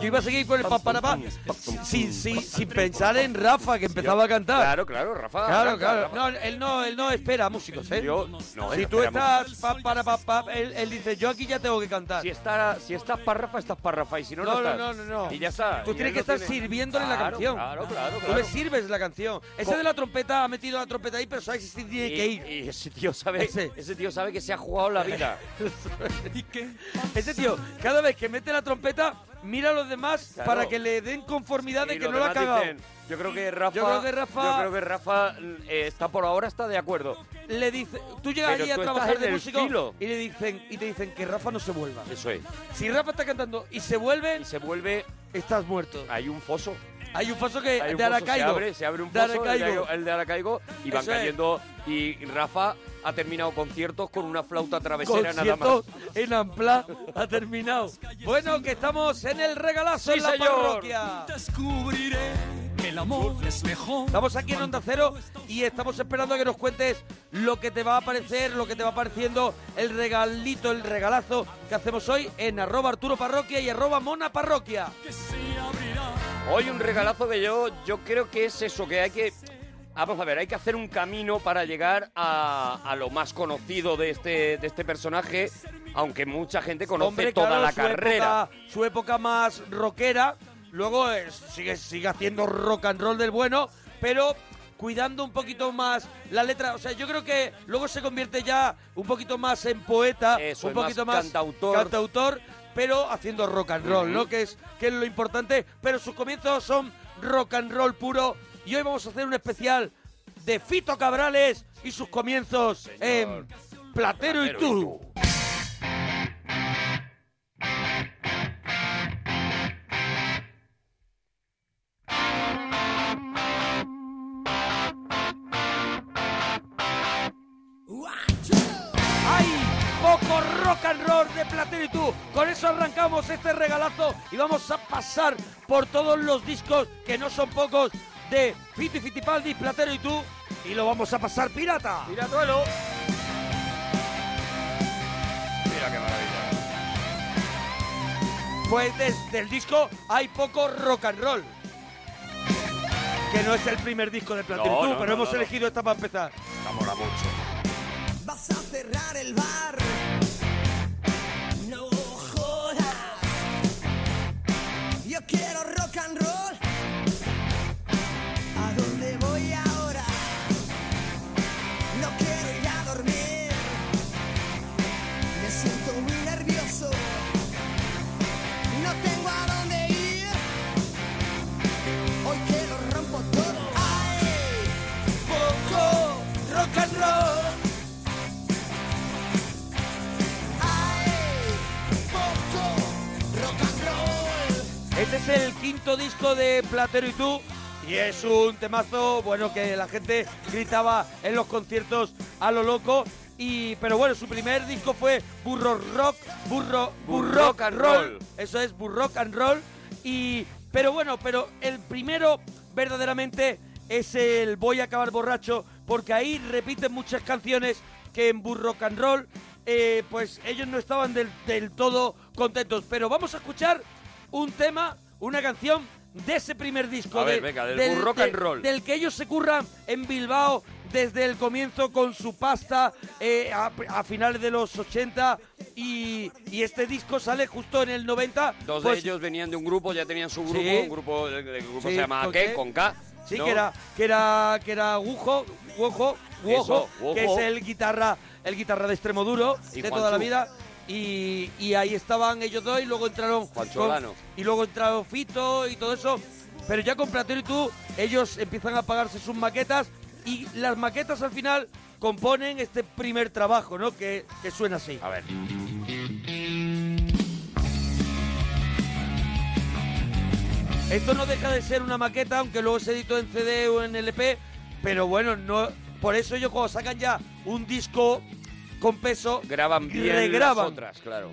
Yo iba a seguir con el pa, para, pam. Sin, sin, sin pensar en Rafa, que empezaba a cantar. Claro, claro, Rafa. Claro, claro. Rafa. No, él no, él no espera músicos, ¿eh? Yo- no, si tú estás pa, para, pa, pa, él, él dice, yo aquí ya tengo que cantar. Si, está, si estás párrafa, estás párrafa. Y si no, no, No, no, no, no. Y ya está. Tú tienes que estar tiene- sirviéndole la canción. Claro, claro, Tú le sirves la canción. Ese Co- de la trompeta ha metido la trompeta ahí, pero sabes sí tiene que ir. Y ese tío sabe, Ese. ese. tío sabe que se ha jugado la vida. Ese tío, cada vez que mete la trompeta, mira a los demás Claro. para que le den conformidad de que los no la ha demás cagado. dicen, yo creo que Rafa, Yo creo que Rafa- yo creo que Rafa, eh, está por ahora está de acuerdo. Le dice, tú llegas Pero allí a tú estás trabajar en de el músico filo. y le dicen y te dicen que Rafa no se vuelva. Eso es. Si Rafa está cantando y se vuelve, Y se vuelve, estás muerto. hay un foso. Hay un foso que Hay un de foso, Aracaigo. se abre, se abre un de de, Aracaigo. el de Aracaigo, y van Eso es. cayendo. Y Rafa ha terminado conciertos con una flauta travesera nada más. En Ampla ha terminado. Bueno, que estamos en el regalazo Sí, en la señor. parroquia. Descubriré que el amor es mejor. Estamos aquí en Onda Cero y estamos esperando a que nos cuentes lo que te va a aparecer, lo que te va apareciendo, el regalito, el regalazo que hacemos hoy en arroba Arturo Parroquia y arroba Mona Parroquia. que se abrirá. Hoy un regalazo que yo, yo creo que es eso, que hay que... Vamos a ver, hay que hacer un camino para llegar a, a lo más conocido de este, de este personaje, aunque mucha gente conoce Hombre, toda claro, la su carrera. época- su época más rockera, luego eh, sigue, sigue haciendo rock and roll del bueno, pero cuidando un poquito más la letra. O sea, yo creo que luego se convierte ya un poquito más en poeta, Eso, un más poquito más, cantautor. cantautor, pero haciendo rock and roll, ¿no? Que es, que es lo importante. Pero sus comienzos son rock and roll puro. Y hoy vamos a hacer un especial de Fito Cabrales y sus comienzos en Platero, y Platero y tú. Este regalazo y vamos a pasar por todos los discos, que no son pocos, de Fito y Fitipaldi, Platero y tú, y lo vamos a pasar pirata. ¡Piratuelo! Mira qué maravilla. Pues desde el disco hay poco rock and roll. Que no es el primer disco de Platero No, y tú, no, pero no, hemos no, no. elegido esta para empezar. Me mola mucho. Vas a cerrar el bar. Yo quiero Este es el quinto disco de Platero y tú. Y es un temazo, bueno, que la gente gritaba en los conciertos a lo loco. Y, pero bueno, su primer disco fue Burro Rock, Burro, Burro Burrock and Roll. Eso es, Burrock and Roll. Y, pero bueno, pero el primero verdaderamente es el Voy a acabar borracho, porque ahí repiten muchas canciones que en Burrock and Roll, eh, pues ellos no estaban del, del todo contentos. Pero vamos a escuchar un tema, una canción de ese primer disco. A ver, de- venga, del Burrock and Roll. Del que ellos se curran en Bilbao desde el comienzo con su pasta eh, a, a finales de los 80 y, y este disco sale justo en el 90. Dos pues, de ellos venían de un grupo, ya tenían su grupo, Sí. un grupo, el, el grupo Sí, se llama ¿con ¿qué? Con K. Sí, ¿no? que era que era que era Gujo, Guojo, Guojo, Eso, que es el guitarra, el guitarra de extremo duro Y de toda la vida. Y, y ahí estaban ellos dos y luego entraron Juancho con- Olano. y luego entraron Fito y todo eso. Pero ya con Platero y tú, ellos empiezan a pagarse sus maquetas y las maquetas al final componen este primer trabajo, ¿no? Que, que suena así. A ver. Esto no deja de ser una maqueta, aunque luego se editó en CD o en LP, pero bueno, no por eso ellos cuando sacan ya un disco con peso, Graban bien regraban. las otras, claro.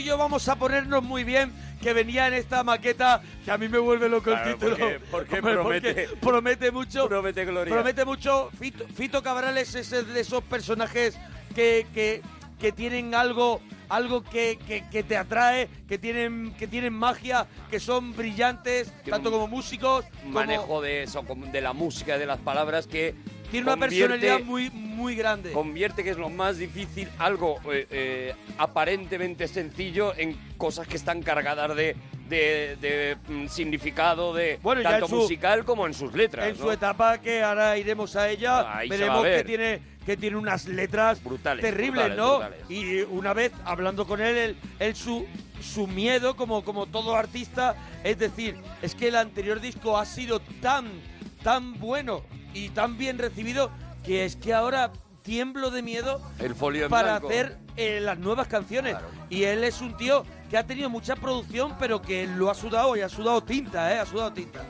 Y yo vamos a ponernos muy bien, que venía en esta maqueta, que a mí me vuelve loco Claro, el título. porque- porque Hombre, promete- promete mucho. Promete gloria. Promete mucho. Fito, Fito Cabrales es de esos personajes que, que, que tienen algo algo que, que- que te atrae, que tienen, que tienen magia, que son brillantes, Tiene tanto como músicos, Un como manejo de eso, de la música, de las palabras que tiene una personalidad muy, muy grande. convierte que es lo más difícil algo eh, eh, aparentemente sencillo en cosas que están cargadas de, de- de, mm, significado de Bueno, tanto su- musical como en sus letras en ¿no? su etapa que ahora iremos a ella Ahí veremos que tiene que tiene unas letras Brutales, terribles brutales, no brutales. y una vez hablando con él él, él su su miedo como como todo artista es decir es que el anterior disco ha sido tan tan bueno y tan bien recibido que es que ahora tiemblo de miedo el folio para blanco. hacer eh, las nuevas canciones. Y él es un tío que ha tenido mucha producción, pero que lo ha sudado y ha sudado tinta, ¿eh? Ha sudado tinta.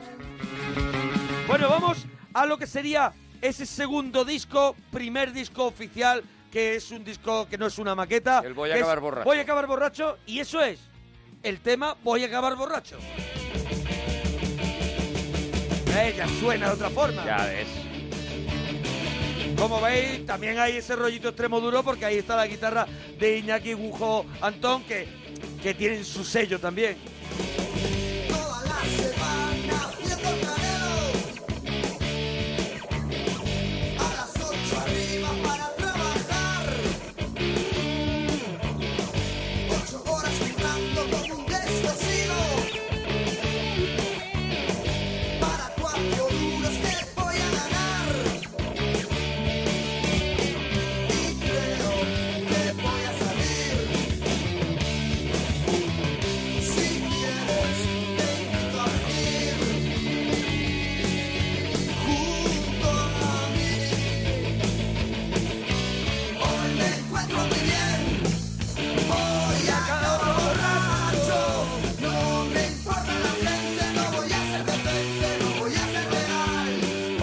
Bueno, vamos a lo que sería ese segundo disco, primer disco oficial, que es un disco que no es una maqueta. El Voy a acabar borracho. Voy a acabar borracho, y eso es el tema Voy a acabar borracho. Ya suena de otra forma. ya ves Como veis, también hay ese rollito extremo duro porque ahí está la guitarra de Iñaki Gujo Antón que, que tienen su sello también.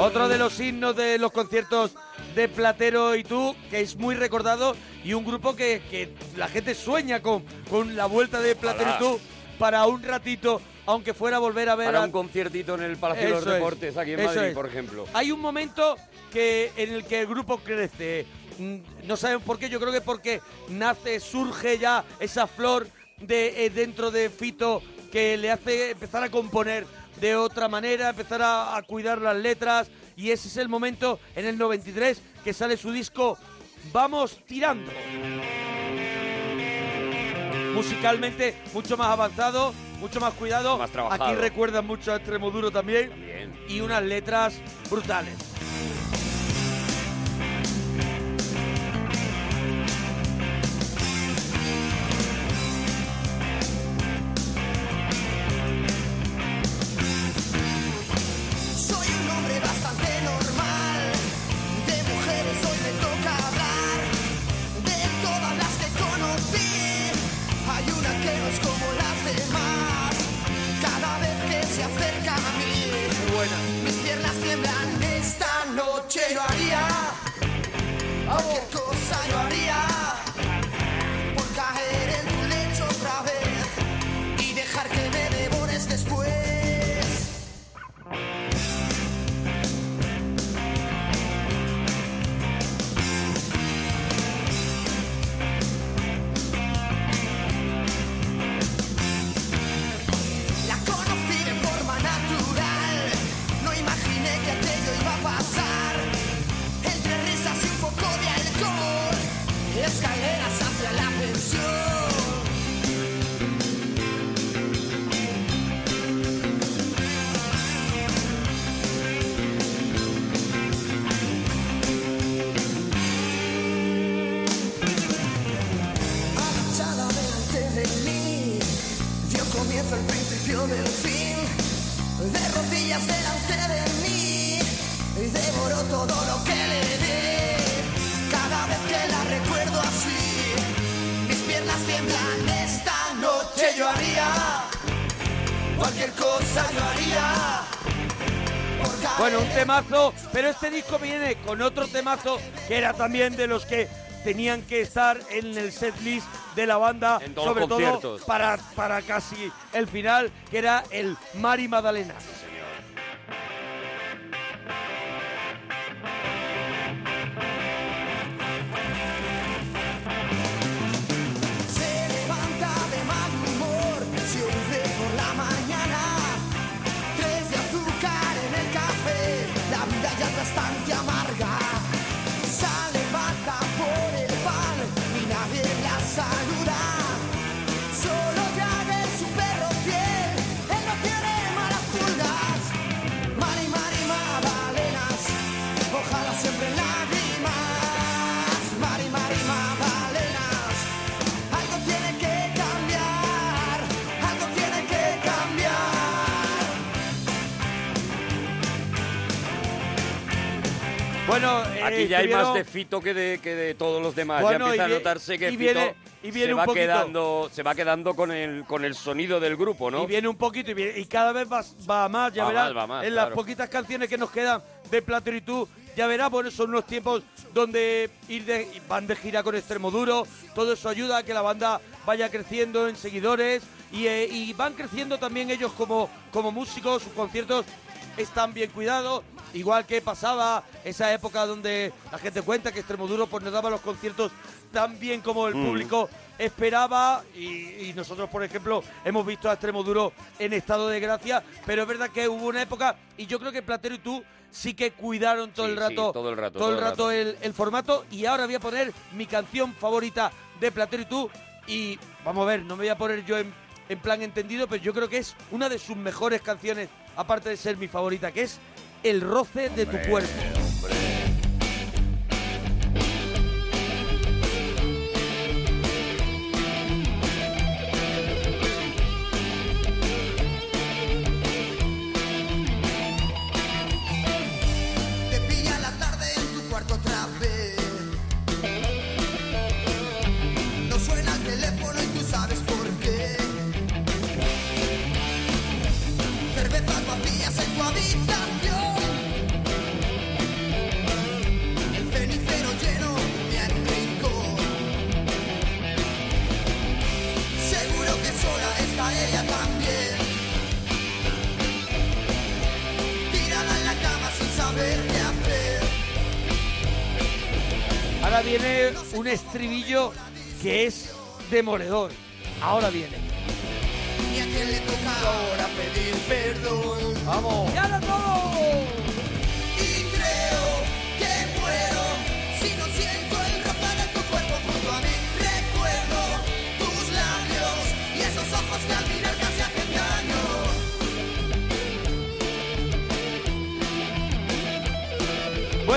Otro de los himnos de los conciertos de Platero y tú, que es muy recordado, y un grupo que, que la gente sueña con, con la vuelta de Platero y tú para un ratito, aunque fuera a volver a ver para a- un conciertito en el Palacio de los Deportes aquí en eso Madrid es. por ejemplo Hay un momento que en el que el grupo crece. Mm, No saben por qué, yo creo que porque nace, surge ya esa flor de eh, dentro de Fito que le hace empezar a componer de otra manera, empezar a, a cuidar las letras y ese es el momento en el 93 que sale su disco Vamos tirando. Musicalmente mucho más avanzado, mucho más cuidado. Más trabajado. Aquí recuerdan mucho a Extremoduro también También. y unas letras brutales. Comienzo el principio del fin. De rodillas delante de mí, y devoró todo lo que le di. Cada vez que la recuerdo así, mis piernas tiemblan. Esta noche yo haría cualquier cosa, yo haría. Bueno, un temazo, pero este disco viene con otro temazo que era también de los que tenían que estar en el setlist de la banda, sobre todo para, para casi el final, que era el Mari Magdalena. Bueno, eh, Aquí ya hay más de Fito que de, que de todos los demás. Bueno, ya empieza a notarse que y Fito viene- y viene se, un va poquito. quedando, se va quedando con el, con el sonido del grupo, ¿no? Y viene un poquito y, viene- y cada vez va, va más, ya Va verás. más, va más, en claro. las poquitas canciones que nos quedan de tú, ya verás, bueno, son unos tiempos donde ir de, van de gira con extremo duro, todo eso ayuda a que la banda vaya creciendo en seguidores y, eh, y van creciendo también ellos como, como músicos, sus conciertos están bien cuidados, igual que pasaba esa época donde la gente cuenta que Extremoduro pues nos daba los conciertos tan bien como el Mm. público esperaba y, y nosotros por ejemplo hemos visto a Extremoduro en estado de gracia, pero es verdad que hubo una época y yo creo que Platero y tú sí que cuidaron todo Sí, el sí, rato todo el rato, todo el todo el rato rato. el, el formato y ahora voy a poner mi canción favorita de Platero y tú y vamos a ver, no me voy a poner yo en, en plan entendido, pero yo creo que es una de sus mejores canciones, aparte de ser mi favorita, que es El roce de tu cuerpo. Demoledor. Ahora viene. ¿Y a quién le toca ahora pedir perdón? ¡Vamos!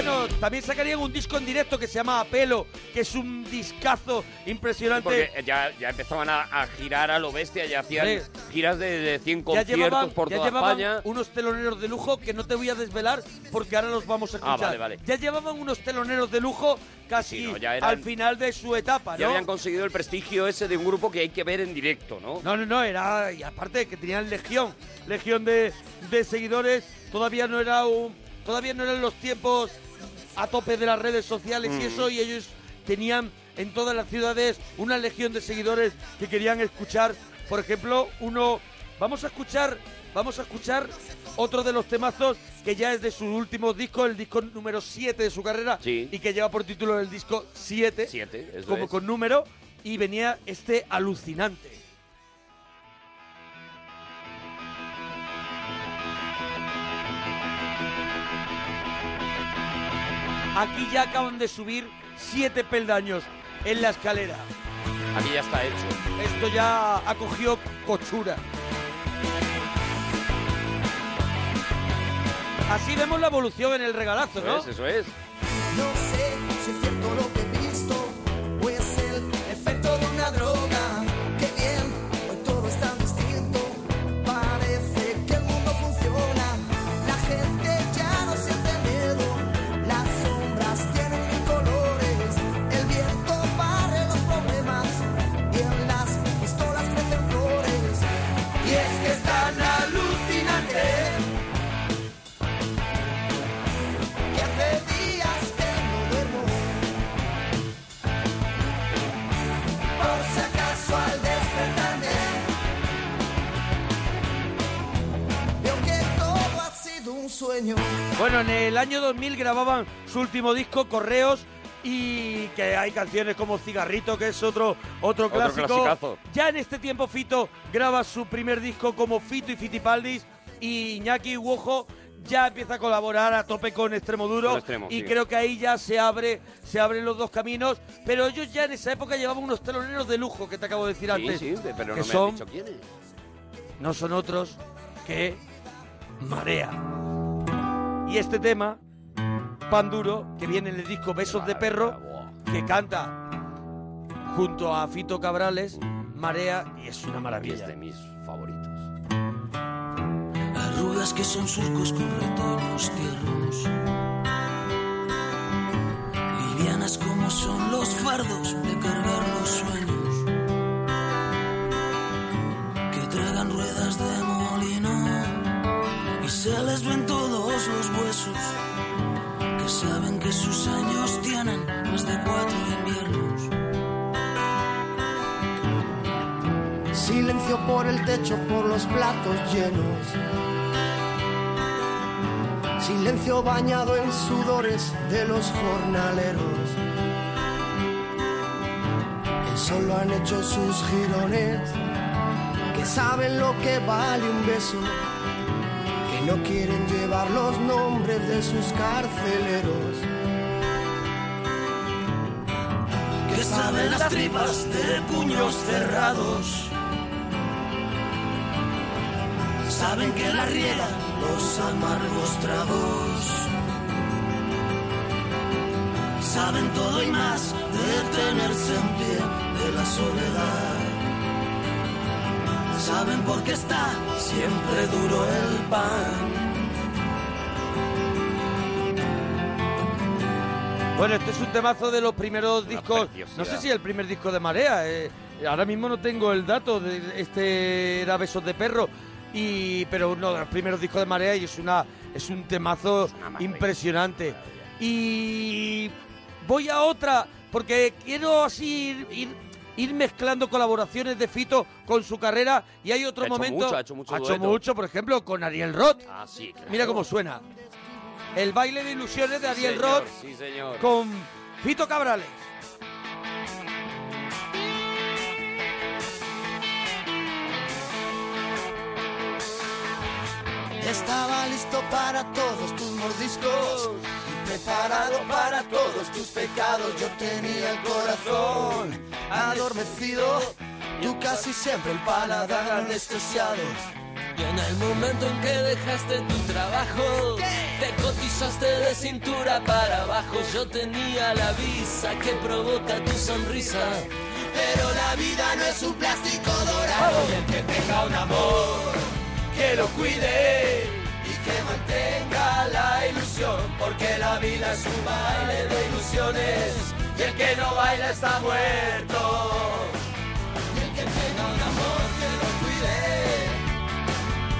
Bueno, también sacarían un disco en directo que se llama Apelo, que es un discazo impresionante. Porque ya, ya empezaban a, a girar a lo bestia, ya hacían giras de, de 100 ya conciertos llevaban, por ya toda llevaban España. unos teloneros de lujo que no te voy a desvelar porque ahora los vamos a Ah, escuchar. vale, vale. Ya llevaban unos teloneros de lujo casi Sí, no, ya eran- al final de su etapa, Ya ¿no? habían conseguido el prestigio ese de un grupo que hay que ver en directo, ¿no? No, no, no, era. Y aparte que tenían legión, legión de, de seguidores. Todavía no era un. Todavía no eran los tiempos a tope de las redes sociales y Mm. eso, y ellos tenían en todas las ciudades una legión de seguidores que querían escuchar. Por ejemplo, uno. Vamos a escuchar. Vamos a escuchar otro de los temazos que ya es de su último disco, el disco número 7 de su carrera, Sí. y que lleva por título el disco 7, Siete, eso como es. con número, y venía este alucinante. Aquí ya acaban de subir siete peldaños en la escalera. Aquí ya está hecho. Esto ya ha cogido cochura. Así vemos la evolución en el regalazo, Eso ¿no? es, eso es. No sé si el año 2000 grababan su último disco, Correos, y que hay canciones como Cigarrito, que es otro, otro, Otro clásico. clasicazo. ya en este tiempo Fito graba su primer disco como Fito y Fitipaldis, y Iñaki Uojo ya empieza a colaborar a tope con Extremo Duro, Extremo, y sí. creo que ahí ya se abre se abren los dos caminos, pero ellos ya en esa época llevaban unos teloneros de lujo, que te acabo de decir Sí, antes, sí, pero no que me has dicho no son otros que Marea. Y este tema, Pan Duro, que viene en el disco Besos de Perro, que canta junto a Fito Cabrales, Marea, y es una maravilla. Es de mis favoritos. Arrugas que son surcos con retoños tiernos. Livianas como son los fardos de cargar los sueños. Que tragan ruedas de y se les ven todos los huesos. Que saben que sus años tienen más de cuatro inviernos. Silencio por el techo, por los platos llenos. Silencio bañado en sudores de los jornaleros. Que solo han hecho sus girones. Que saben lo que vale un beso. No quieren llevar los nombres de sus carceleros. que saben las tripas de puños cerrados. Saben que la riegan los amargos tragos. Saben todo y más de tenerse en pie de la soledad. Saben por qué está siempre duro el pan. Bueno, este es un temazo de los primeros discos. No sé si el primer disco de Marea. eh, ahora mismo no tengo el dato. De, este era Besos de Perro. Y, pero uno de los primeros discos de Marea y es una es un temazo impresionante. Y voy a otra porque quiero así ir, ir, ir mezclando colaboraciones de Fito con su carrera y hay otro Ha hecho momento mucho, ha hecho mucho ha hecho mucho, por ejemplo, con Ariel Roth. Ah, sí, claro. Mira cómo suena. El baile de ilusiones de Ariel Señor, Roth Sí, señor. con Fito Cabrales. Estaba listo para todos tus mordiscos preparado para todos tus pecados. Yo tenía el corazón adormecido, tú casi siempre el paladar anestesiado. Y en el momento en que dejaste tu trabajo, te cotizaste de cintura para abajo. Yo tenía la visa que provoca tu sonrisa. Pero la vida no es un plástico dorado. Y el que tenga un amor, que lo cuide y que mantenga porque la vida es un baile de ilusiones y el que no baila está muerto. Y el que tenga un amor que lo cuide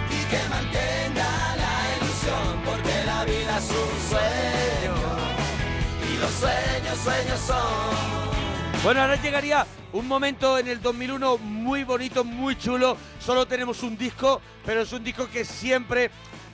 y que mantenga la ilusión, porque la vida es un sueño y los sueños, sueños son. Bueno, ahora llegaría un momento en el 2001 muy bonito, muy chulo. Solo tenemos un disco, pero es un disco que siempre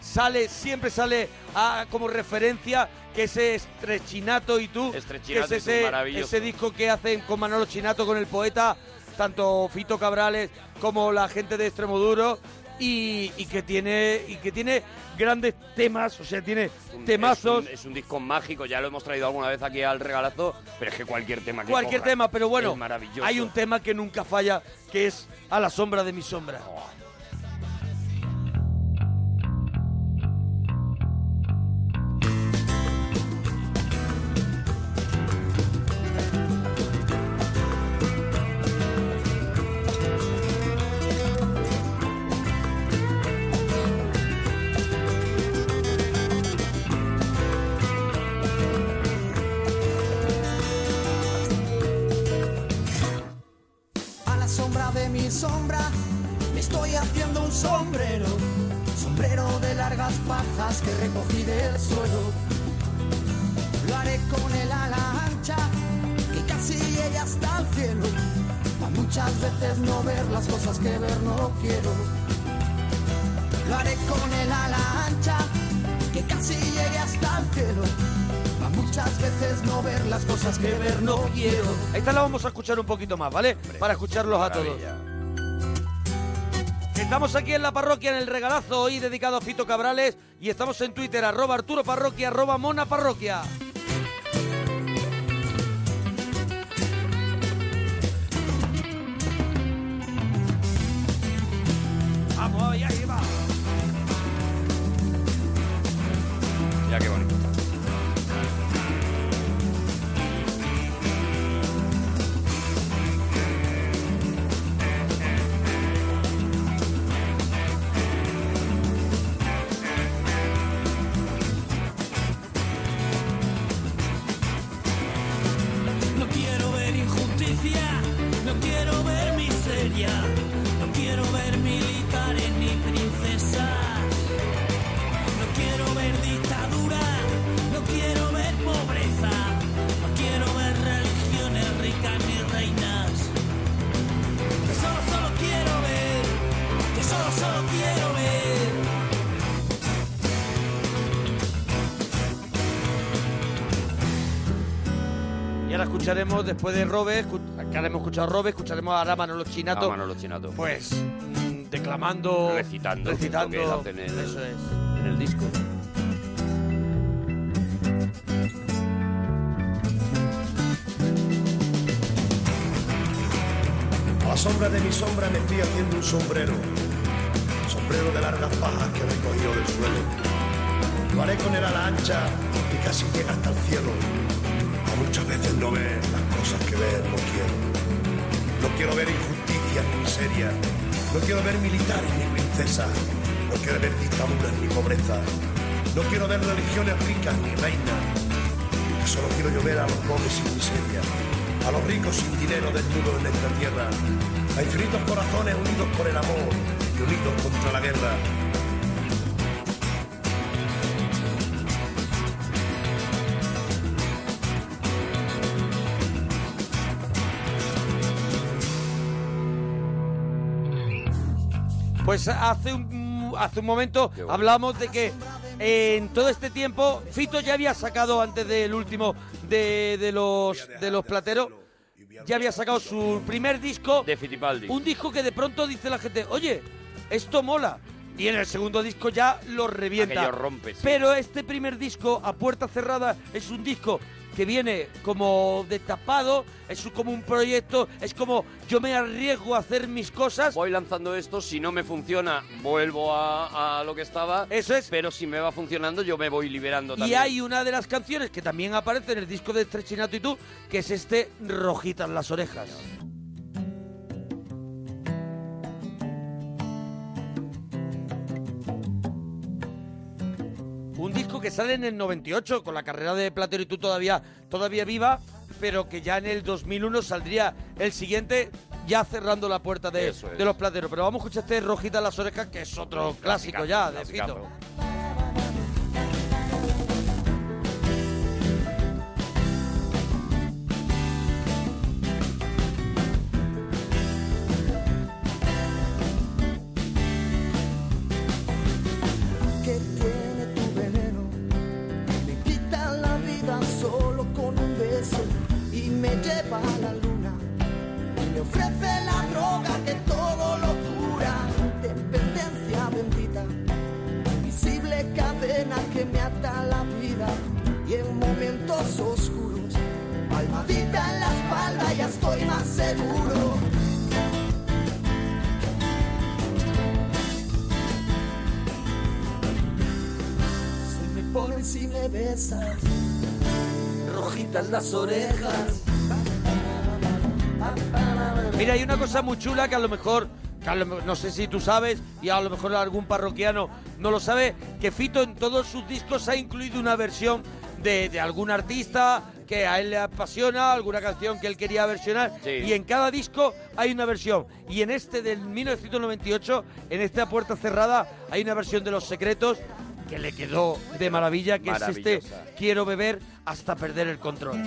sale, siempre sale a- como referencia, que es Estrechinato y tú, Estrechinato que es ese, ese disco que hacen con Manolo Chinato, con el poeta, tanto Fito Cabrales como la gente de Extremoduro. Y, y que tiene y que tiene grandes temas, o sea, tiene Un- temazos. Es un, es un disco mágico, ya lo hemos traído alguna vez aquí al regalazo, pero es que cualquier tema que cualquier tema, pero bueno, hay un tema que nunca falla, que es A la sombra de mi sombra. A sombra de mi sombra me estoy haciendo un sombrero, sombrero de largas pajas que recogí del suelo. Lo haré con el ala ancha que casi llega hasta el cielo, para muchas veces no ver las cosas que ver no quiero. Lo haré con el ala ancha que bien si llegué hasta el cielo. A muchas veces no ver las cosas que ver no quiero. Esta la vamos a escuchar un poquito más, ¿vale? Para escucharlos a todos. Estamos aquí en la parroquia en el regalazo hoy dedicado a Fito Cabrales y estamos en Twitter arroba Arturo Parroquia arroba Mona Parroquia. Vamos, ahí, ahí va. Ya qué bonito. Escucharemos, después de Robe, que ahora hemos escuchado a Robe, escucharemos a Ara Manolo Chinato. A Manolo Chinato. Pues mm, declamando. Recitando, Recitando. que que en el- Eso es. En el disco. A la sombra de mi sombra me estoy haciendo un sombrero. Sombrero de largas pajas que he recogido del suelo. Lo haré con el ala ancha y casi llega hasta el cielo. Muchas veces no ver las cosas que ver no quiero. No quiero ver injusticias ni miseria. No quiero ver militares ni princesas. No quiero ver dictaduras ni pobreza. No quiero ver religiones ricas ni reinas. Solo quiero yo ver a los pobres sin miseria, a los ricos sin dinero desnudos en esta tierra, a infinitos corazones unidos por el amor y unidos contra la guerra. Pues hace un, hace un momento bueno. hablamos de que en todo este tiempo Fito ya había sacado antes del último de, de los de los plateros ya había sacado su primer disco De Fittipaldi. un disco que de pronto dice la gente oye esto mola y en el segundo disco ya lo revienta Aquello rompe, sí. pero este primer disco a puerta cerrada es un disco que viene como destapado es como un proyecto es como yo me arriesgo a hacer mis cosas Voy lanzando esto, si no me funciona, vuelvo a, a lo que estaba. Eso es. Pero si me va funcionando, yo me voy liberando Y también. hay una de las canciones que también aparece en el disco de Strechinato y tú, que es este Rojitas las orejas. Que sale en el 98, con la carrera de Platero y tú todavía, todavía viva, pero que ya en el 2001 saldría el siguiente, ya cerrando la puerta de, es. de los plateros. Pero vamos a escuchar este Rojitas las orejas, que es otro clásico ya de. Cosa muy chula que a lo mejor, que a lo me- no sé si tú sabes, y a lo mejor algún parroquiano no lo sabe, que Fito en todos sus discos ha incluido una versión de, de algún artista que a él le apasiona, alguna canción que él quería versionar, Sí. y en cada disco hay una versión. Y en este del 1998, en esta puerta cerrada, hay una versión de Los Secretos que le quedó de maravilla, que es este. Quiero beber hasta perder el control.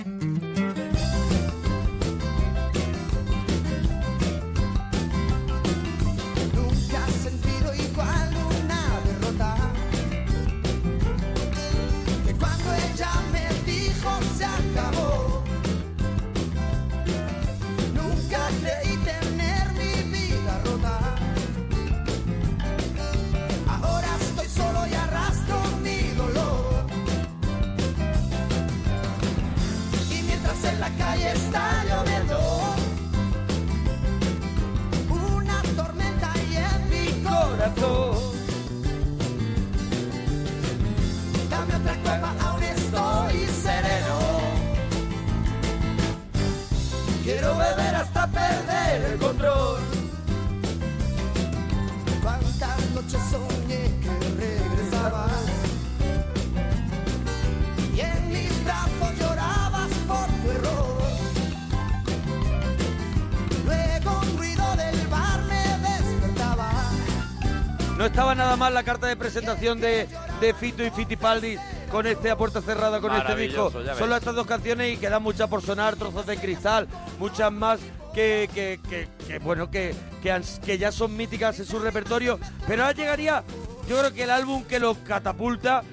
La carta de presentación de, de Fito y Fitipaldi con este a puerta cerrada, con este disco. Solo estas dos canciones y quedan muchas por sonar, trozos de cristal, muchas más que, que, que- que, bueno, que, que, ya son míticas en su repertorio. Pero ahora llegaría, yo creo que el álbum que los catapulta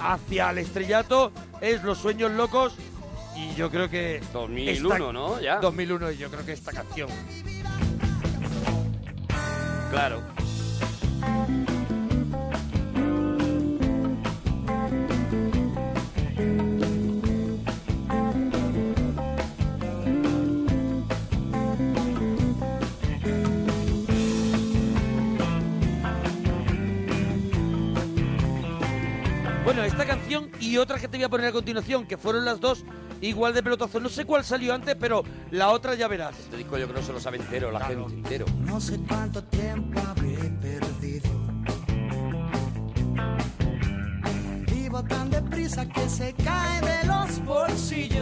hacia el estrellato es Los Sueños Locos. Y yo creo que... 2001, esta- ¿no? Ya. 2001, y yo creo que esta canción. Claro. Y otra que te voy a poner a continuación, que fueron las dos igual de pelotazo. No sé cuál salió antes, pero la otra ya verás. Este disco yo creo que se lo sabe entero, la gente entero. No sé cuánto tiempo habré perdido. Vivo tan deprisa que se cae de los bolsillos.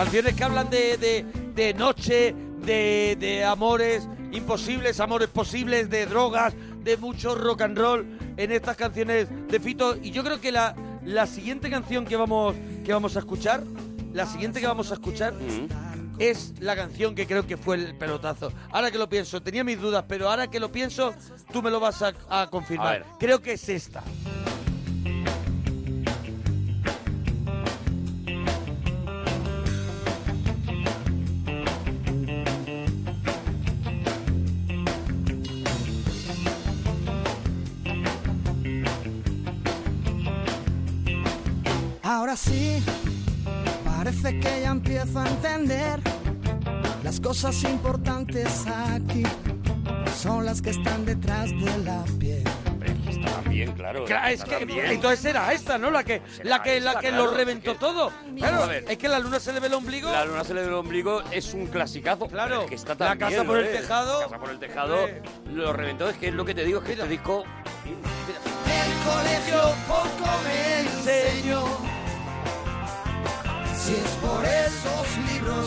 Canciones que hablan de, de, de noche, de, de amores imposibles, amores posibles, de drogas, de mucho rock and roll en estas canciones de Fito. Y yo creo que la, la siguiente canción que vamos, que vamos a escuchar, la siguiente que vamos a escuchar es la canción que creo que fue el pelotazo. Ahora que lo pienso, tenía mis dudas, pero ahora que lo pienso, tú me lo vas a, confirmar. Creo que es esta. Cosas importantes aquí son las que están detrás de la piel. Está también, claro. Claro, es que también. entonces era esta, ¿no? La que, la que, la esta, que claro, lo reventó es que- todo. Claro, a ver. es que la luna se le ve el ombligo. La luna se le ve el ombligo es un clasicazo. Claro. es que está La casa por el tejado. La casa por el tejado. Eh. Lo reventó. Es que es lo que te digo, es que este disco. El colegio poco me enseñó. Si es por esos libros,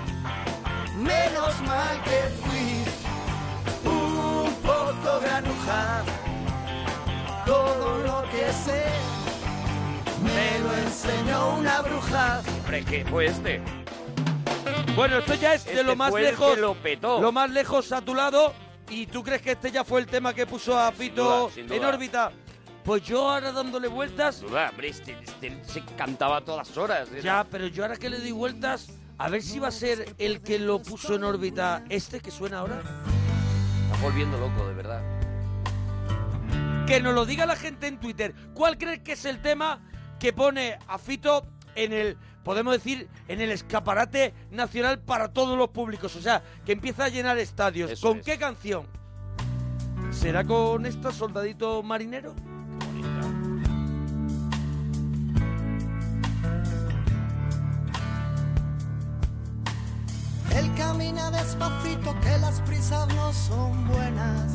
Menos mal que fui un poco granuja. Todo lo que sé me lo enseñó una bruja. Hombre, que fue este. Bueno, esto ya es de Este lo más fue el lejos. que lo petó. lo más lejos a tu lado. ¿Y tú crees que este ya fue el tema que puso a Fito duda, sin duda. en órbita? Pues yo ahora dándole vueltas. Duda, hombre, este, este se cantaba a todas horas. Era- Ya, pero yo ahora que le doy vueltas, a ver si va a ser el que lo puso en órbita este que suena ahora. Está volviendo loco, de verdad. Que nos lo diga la gente en Twitter. ¿Cuál crees que es el tema que pone a Fito en el, podemos decir, en el escaparate nacional para todos los públicos? O sea, que empieza a llenar estadios. Eso ¿Con es. qué canción? ¿Será con esta, Soldadito Marinero? Él camina despacito que las prisas no son buenas.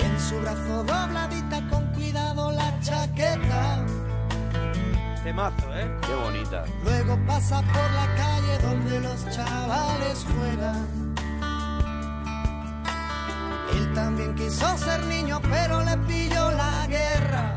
En su brazo dobladita con cuidado la chaqueta. Temazo, ¿eh? Qué bonita. Luego pasa por la calle donde los chavales juegan. Él también quiso ser niño, pero le pilló la guerra.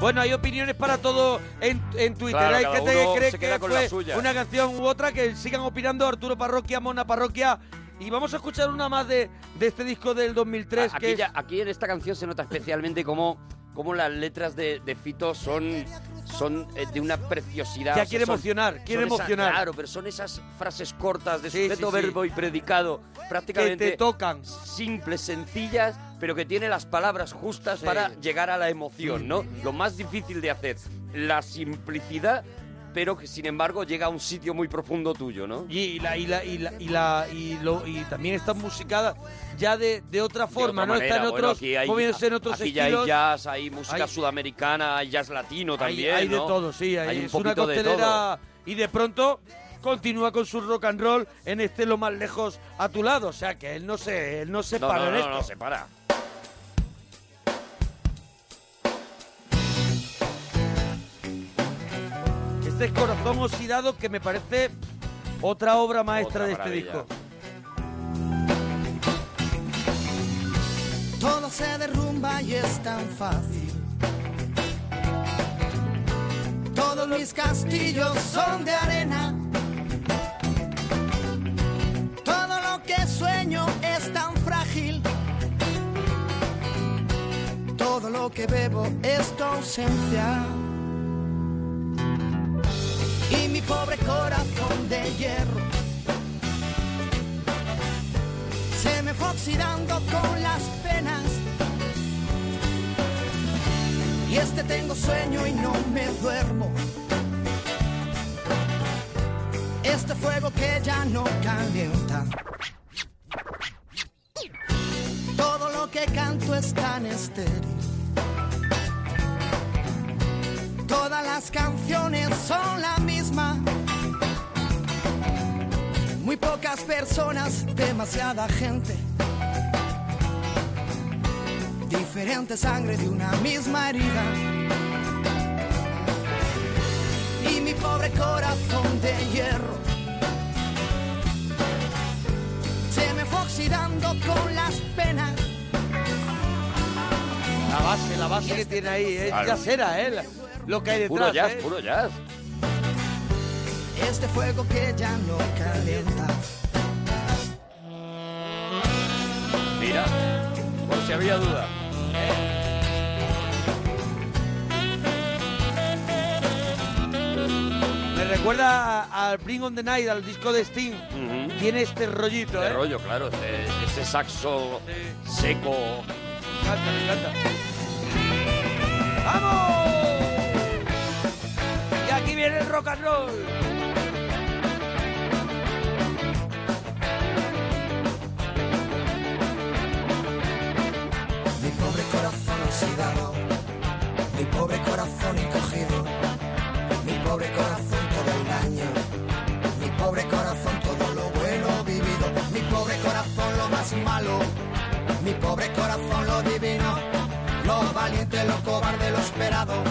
Bueno, hay opiniones para todo en, en Twitter. Claro, Hay cada gente que cree se que queda con la fue suya. una canción u otra, que sigan opinando Arturo Parroquia, Mona Parroquia. Y vamos a escuchar una más de, de este disco del 2003, aquí, que es... ya- aquí en esta canción se nota especialmente cómo, cómo las letras de, de Fito son, son eh, de una preciosidad. Ya O sea, quiere son- emocionar, quiere esas- emocionar. claro, pero son esas frases cortas de sujeto, sí, sí. verbo y predicado, prácticamente Que te tocan. simples, sencillas, pero que tiene las palabras justas para llegar a la emoción, ¿no? Lo más difícil de hacer, la simplicidad, pero que sin embargo llega a un sitio muy profundo tuyo, ¿no? Y la y la y la y, la, y, lo, y también está musicada ya de, de otra forma, De ¿no? otra Está en manera, bueno, otros aquí hay- en otros aquí ya hay jazz, hay música Hay- sudamericana, hay jazz latino Hay- también, hay, de ¿no? todo, sí, hay, Hay un una poquito de costelera y de pronto continúa con su rock and roll en este lo más lejos a tu lado, o sea que él no se él no se No, para no, en no, esto. no, se para. Este es Corazón Oxidado que me parece otra obra maestra Otra de este disco. Todo se derrumba y es tan fácil. Todos mis castillos son de arena. Todo lo que sueño es tan frágil. Todo lo que bebo es tu ausencia. Y mi pobre corazón de hierro se me fue oxidando con las penas. Y este tengo sueño y no me duermo. Este fuego que ya no calienta. Todo lo que canto es tan estéril. Todas las canciones son la misma. Muy pocas personas, demasiada gente. Diferente sangre de una misma herida. Y mi pobre corazón de hierro se me fue oxidando con las penas. La base, la base que tiene ahí, es Claro. jazzera, ¿eh? Lo que hay detrás. Puro jazz, ¿eh? puro jazz. Este fuego que ya no calienta. Mira, por si había duda. Me recuerda al Bring on the Night, al disco de Sting. Ujú. Tiene este rollito, De ¿eh? rollo, claro, ese, ese saxo seco. Me encanta, me encanta. ¡Vamos! Viene el rock and roll. Mi pobre corazón oxidado, mi pobre corazón encogido, mi pobre corazón todo el daño, mi pobre corazón todo lo bueno vivido, mi pobre corazón lo más malo, mi pobre corazón lo divino, lo valiente, lo cobarde, lo esperado,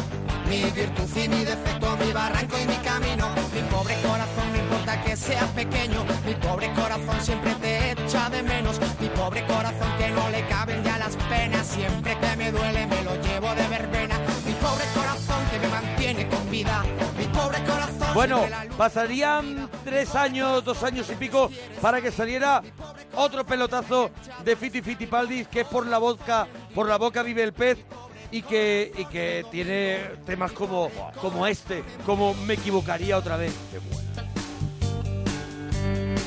mi virtud y mi defecto, mi barranco y mi camino, mi pobre corazón no importa que sea pequeño, mi pobre corazón siempre te echa de menos, mi pobre corazón que no le caben ya las penas, siempre que me duele me lo llevo de verbena, mi pobre corazón que me mantiene con vida, mi pobre corazón Bueno, pasarían tres años, dos años y pico para que saliera otro pelotazo de Fiti Fiti Paldis, que es por la boca, por la boca vive el pez y que, y que tiene temas como, como este, como me equivocaría otra vez.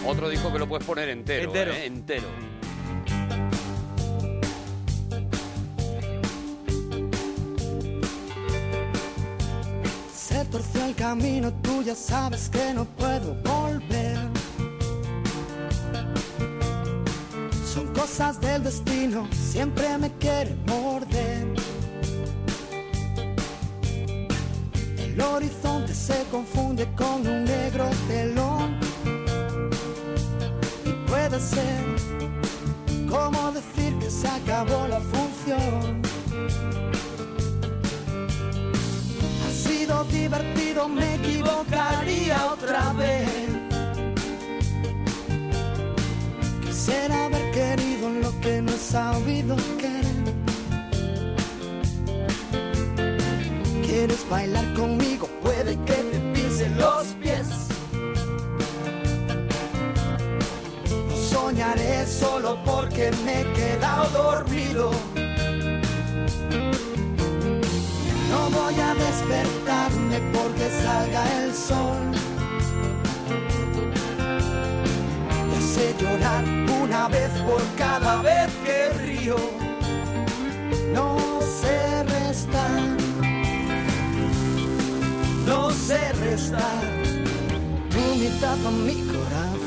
Otro disco que lo puedes poner entero. Entero. ¿eh? Entero. Se torció el camino, tú ya sabes que no puedo volver. Son cosas del destino, siempre me quiere morder. El horizonte se confunde con un negro telón. Y puede ser como decir que se acabó la función. Ha sido divertido, me equivocaría otra vez. Quisiera haber querido lo que no he sabido querer. ¿Quieres bailar conmigo? Puede que te pise los pies. Soñaré solo porque me he quedado dormido. No voy a despertarme porque salga el sol. Te sé llorar una vez por cada vez que río. Sé restar. Tu mitad a mi corazón.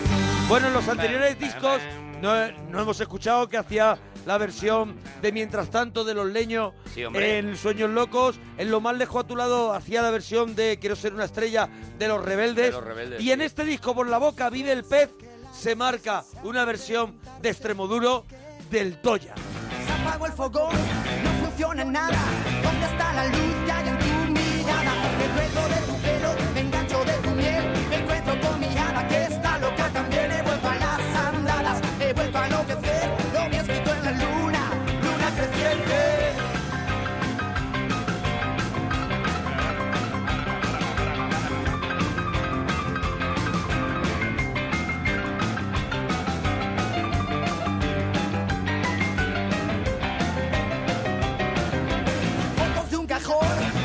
Bueno, en los anteriores discos no, no hemos escuchado que hacía la versión de Mientras tanto de Los Leños Sí, hombre. en Sueños Locos. En Lo más lejos a tu lado hacía la versión de Quiero ser una estrella de Los Rebeldes. De Los Rebeldes, y en este disco, Por la boca vive el pez, se marca una versión de Extremoduro del Toya. Se apagó el fogón, no funciona nada. ¿Dónde está la luz que hay en tu mirada? Ruego de tu a enloquecer. Lo vi escrito en la luna, luna creciente. Fotos de un cajón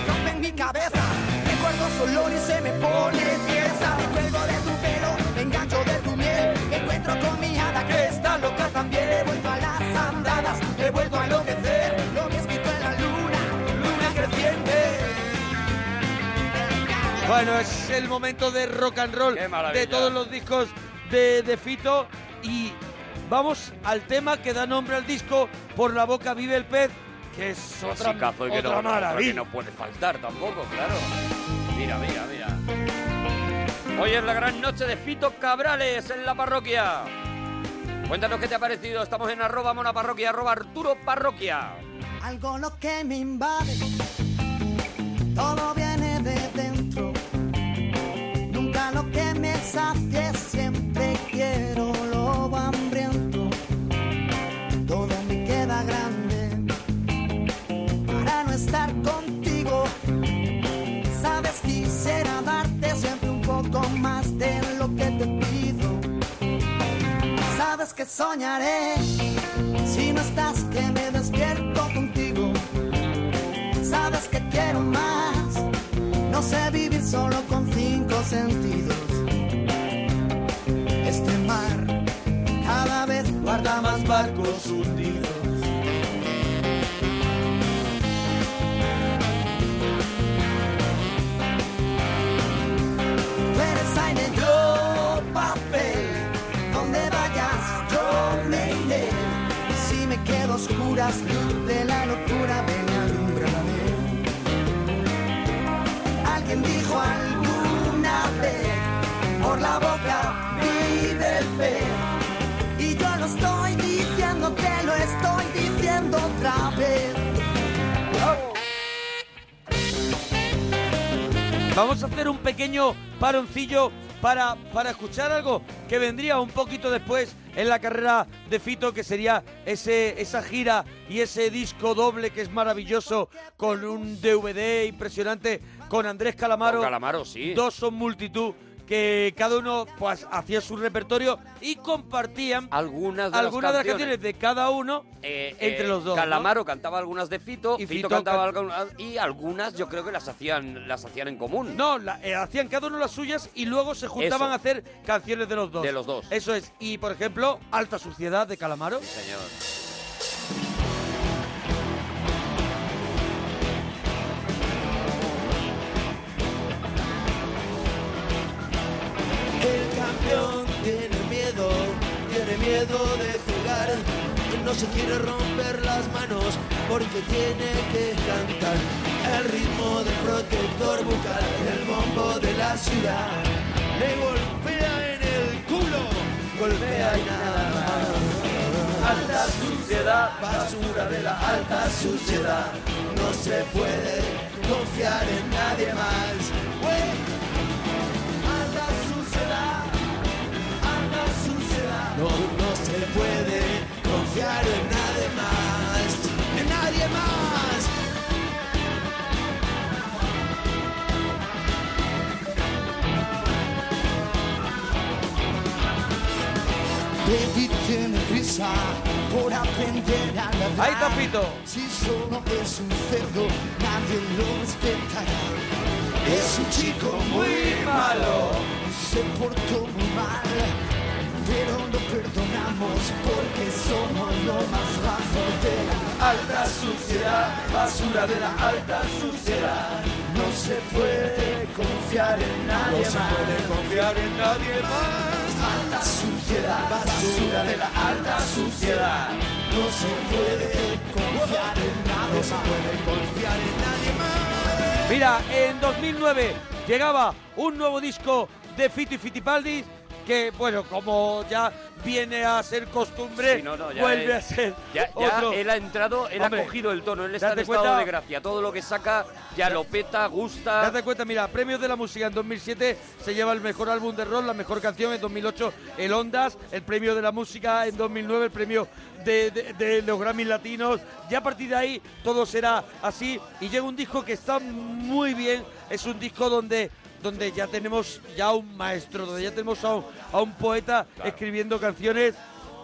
rompen mi cabeza. Recuerdo su olor y se me pone que loca también. He vuelto a las andadas, he vuelto a enloquecer. Lo escrito en la luna, luna creciente. Bueno, es el momento de rock and roll de todos los discos de, de Fito. Y vamos al tema que da nombre al disco, Por la boca vive el pez, que es otra, Clasicazo y que otra no, maravilla. que no puede faltar tampoco, claro. Mira, mira, mira. Hoy es la gran noche de Fito Cabrales en la parroquia. Cuéntanos qué te ha parecido. Estamos en arroba monaparroquia, arroba Arturo Parroquia. Algo lo que me invade, todo viene que soñaré si no estás que me despierto contigo. Sabes que quiero más. No sé vivir solo con cinco sentidos. Este mar cada vez guarda más barcos hundidos. Tú eres aire, yo papel. Me quedo oscuras, de la locura, ven y alúmbrame. Alguien dijo alguna vez, por la boca vive el. Y yo lo estoy diciendo, te lo estoy diciendo otra vez. Vamos a hacer un pequeño paroncillo para, para escuchar algo que vendría un poquito después en la carrera de Fito, que sería ese, esa gira y ese disco doble que es maravilloso, con un DVD impresionante, con Andrés Calamaro. Con Calamaro, sí. Dos son multitud, que cada uno pues hacía su repertorio y compartían Algunas de algunas de las las canciones de cada uno Eh, entre eh, los dos. ¿no? Calamaro cantaba algunas de Fito, Y Fito, Fito cantaba can- algunas y algunas yo creo que las hacían las hacían en común. No, la- eh, hacían cada uno las suyas y luego se juntaban Eso. a hacer canciones de los dos. De los dos. Eso es. Y, por ejemplo, Alta Suciedad de Calamaro. Señor. Miedo de jugar, no se quiere romper las manos porque tiene que cantar el ritmo del protector bucal, el bombo de la ciudad. Le golpea en el culo, golpea y nada más. Alta suciedad, basura de la alta suciedad. No se puede confiar en nadie más. No, no se puede confiar en nadie más. En nadie más. Baby tiene prisa por aprender a nadar. Ahí está Pito. Si solo es un cerdo, nadie lo respetará. Es un chico muy malo, se portó muy mal, perdonamos porque somos lo más bajo de la alta suciedad, basura de la alta suciedad. No se puede confiar en nadie más. No se puede confiar en nadie más. Alta suciedad, basura de la alta suciedad. No se puede confiar en nadie más. No se puede confiar en nadie más. Mira, en 2009 llegaba un nuevo disco de Fito y Fitipaldi que, bueno, como ya viene a ser costumbre, Sí, no, no, ya vuelve a ser Ya, ya otro. él ha entrado, él Hombre, ha cogido el tono, él está en date estado cuenta- de gracia. Todo lo que saca ya lo peta, gusta. Date cuenta, mira, premios de la música en 2007 se lleva el mejor álbum de rock, la mejor canción en 2008 el Ondas, el premio de la música en 2009, el premio de, de- de los Grammys latinos. Ya a partir de ahí todo será así y llega un disco que está muy bien, es un disco donde donde ya tenemos ya un maestro, donde ya tenemos a un, a un poeta escribiendo canciones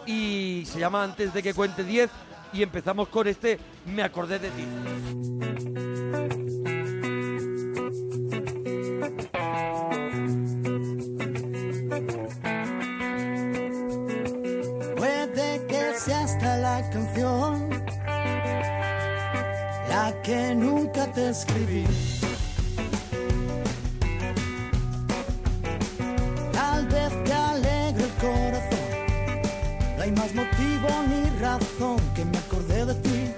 y se llama Antes de que cuente 10 y empezamos con este Me acordé de ti. Puede que sea hasta la canción la que nunca te escribí. No hay más motivo ni razón que me acordé de ti.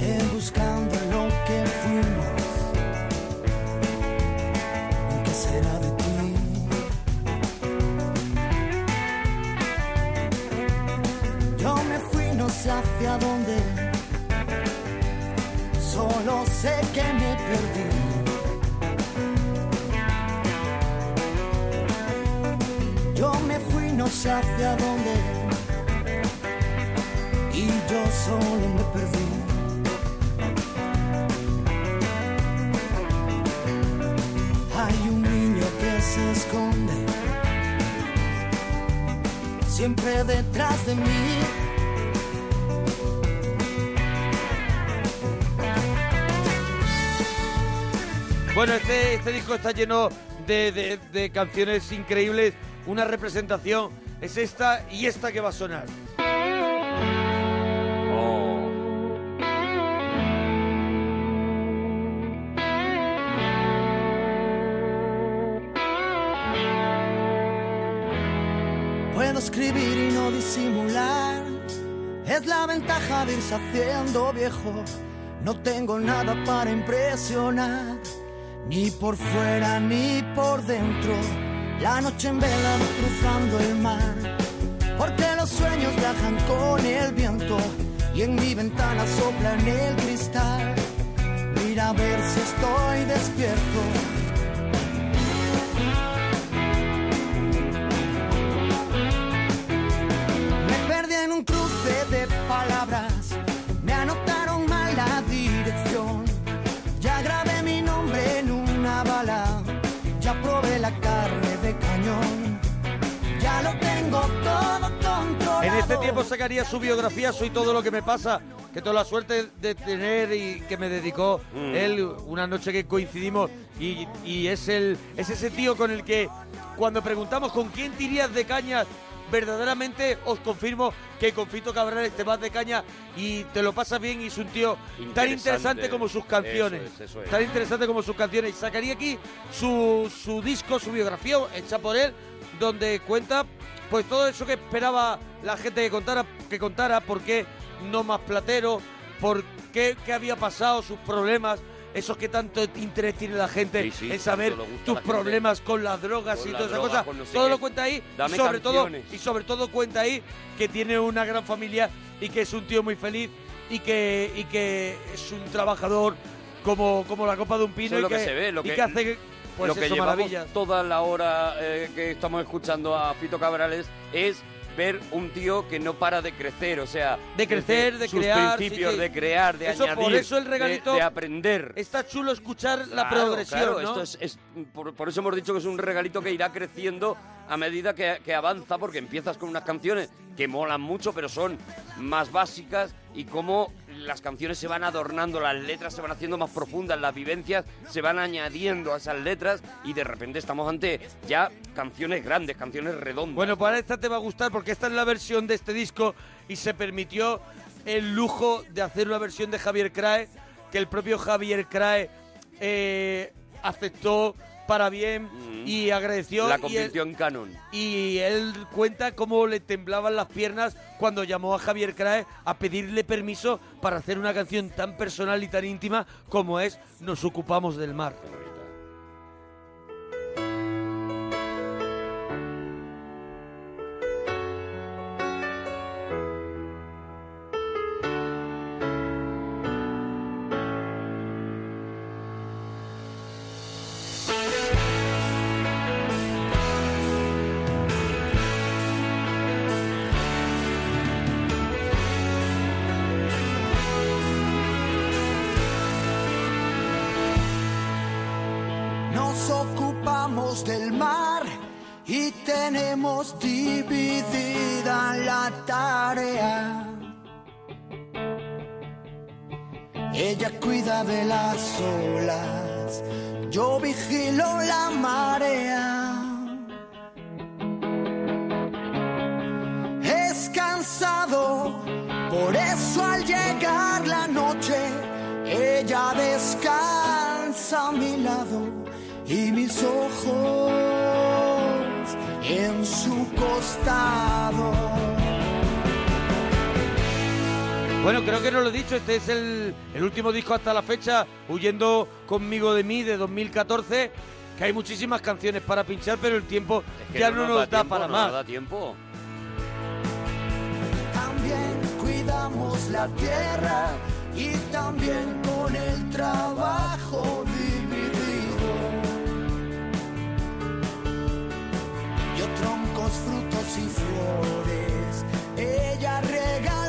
En buscando lo que fuimos. ¿Qué será de ti? Yo me fui, no sé hacia dónde. Solo sé que me perdí. Sé hacia dónde. Y yo solo me perdí. Hay un niño que se esconde siempre detrás de mí. Bueno, este, este disco está lleno de, de- de canciones increíbles. Una representación es esta y esta que va a sonar. Puedo escribir y no disimular. Es la ventaja de irse haciendo viejo. No tengo nada para impresionar. Ni por fuera ni por dentro. La noche en vela cruzando el mar. Porque los sueños viajan con el viento. Y en mi ventana sopla en el cristal. Mira a ver si estoy despierto. Sacaría su biografía Soy todo lo que me pasa, que tuve la suerte de tener y que me dedicó Mm. él una noche que coincidimos y, y es el es ese tío con el que cuando preguntamos con quién tirías de cañas verdaderamente os confirmo que con Fito Cabrales te vas de caña y te lo pasas bien y es un tío tan Interesante. interesante como sus canciones. Eso es, eso es. Tan interesante como sus canciones. Y sacaría aquí su, su disco, su biografía hecha por él, donde cuenta pues todo eso que esperaba la gente que contara, que contara, por qué no más platero, por qué, qué había pasado, sus problemas, esos que tanto interés tiene la gente Sí, sí, en saber tus gente. problemas con las drogas Con y la todas esas droga, no sé todo qué. lo cuenta ahí Dame y sobre todo y sobre todo cuenta ahí que tiene una gran familia y que es un tío muy feliz y que y que es un trabajador como, como la copa de un pino Eso es y lo que se ve, lo y que- que hace pues lo que llevamos toda la hora eh, que estamos escuchando a Fito Cabrales es ver un tío que no para de crecer, o sea, De crecer, de sus crear, principios, sí, sí. de crear, de Eso, añadir, por eso el de- regalito de, aprender. Está chulo escuchar la progresión, claro, ¿no? esto es, es- por, por eso hemos dicho que es un regalito que irá creciendo a medida que, que avanza, porque empiezas con unas canciones que molan mucho, pero son más básicas y cómo las canciones se van adornando, las letras se van haciendo más profundas, las vivencias se van añadiendo a esas letras y de repente estamos ante ya canciones grandes, canciones redondas. Bueno, pues ahora esta te va a gustar porque esta es la versión de este disco y se permitió el lujo de hacer una versión de Javier Crae, que el propio Javier Crae eh, aceptó para bien y agradeció. la y él- convirtió en canon. Y él cuenta cómo le temblaban las piernas cuando llamó a Javier Crae a pedirle permiso para hacer una canción tan personal y tan íntima como es Nos ocupamos del mar. Las olas, yo vigilo la marea. Es cansado, por eso al llegar la noche, ella descansa a mi lado y mis ojos en su costado. Bueno, creo que no lo he dicho, este es el, el último disco hasta la fecha, Huyendo conmigo de mí, de 2014, que hay muchísimas canciones para pinchar, pero el tiempo Que ya no, nos da, tiempo, para no más. nos da tiempo. También cuidamos la tierra y también con el trabajo dividido. Yo troncos, frutos y flores, ella regalo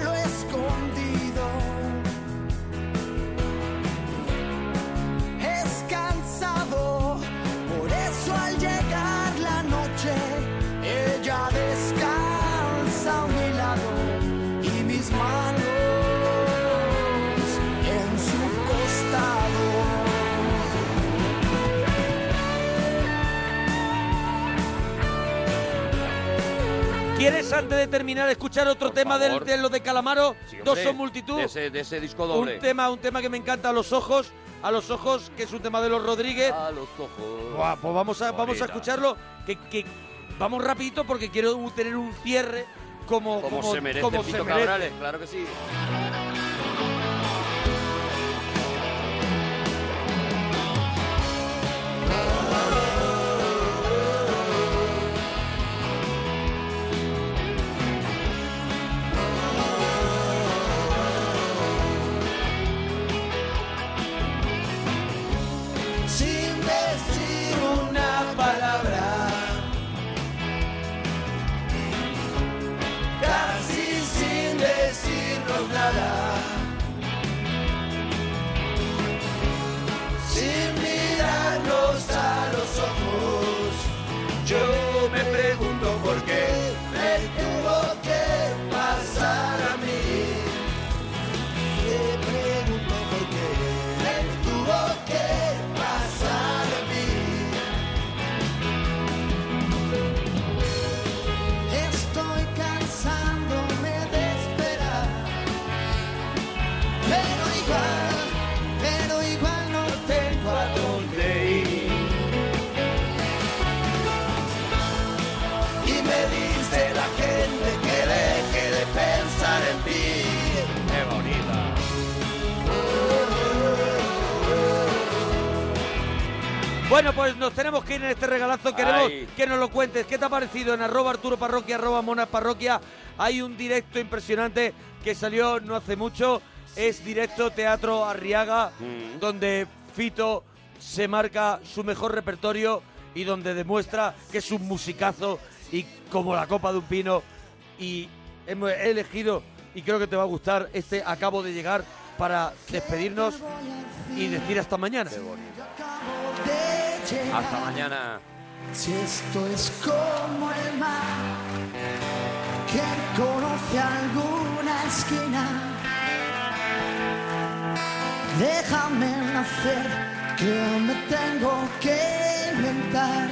¿Quieres antes de terminar escuchar otro tema del- de, lo de Calamaro? Sí, Dos hombre, son multitud. De ese, de ese disco doble. Un tema, un tema que me encanta a los ojos, a los ojos, que es un tema de los Rodríguez. A los ojos. Buah, pues vamos a, vamos a escucharlo, que, que vamos rapidito porque quiero tener un cierre como, Como, como se merece como se merece. Cabrales, claro que sí. Bueno, pues nos tenemos que ir en este regalazo. Queremos Ay. que nos lo cuentes. ¿Qué te ha parecido en arroba Arturo Parroquia, arroba Monas Parroquia? Hay un directo impresionante que salió no hace mucho. Es directo Teatro Arriaga, Mm. donde Fito se marca su mejor repertorio y donde demuestra que es un musicazo y como la copa de un pino. Y hemos he elegido, y creo que te va a gustar, este Acabo de llegar para despedirnos y decir hasta mañana. Hasta mañana. Si esto es como el mar que conoce alguna esquina, déjame nacer que me tengo que inventar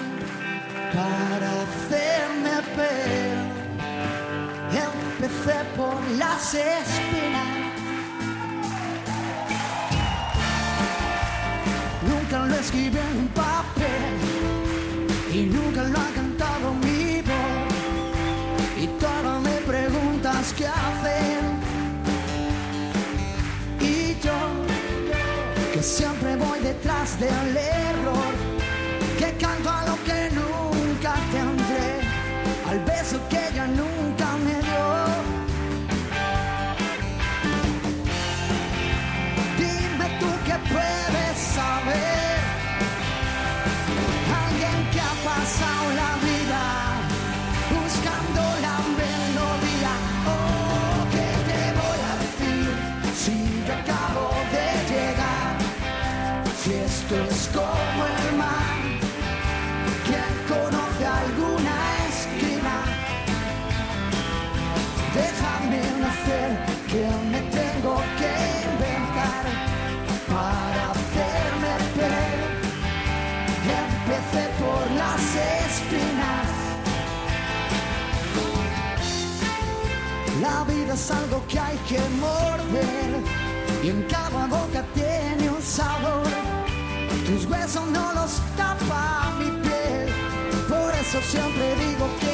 para hacerme ver. Empecé por las espinas. En un papel y nunca lo ha cantado mi voz. Y todas me preguntas qué hacer. Y yo, que siempre voy detrás del error, es algo que hay que morder y en cada boca tiene un sabor. Tus huesos no los tapa mi piel, por eso siempre digo que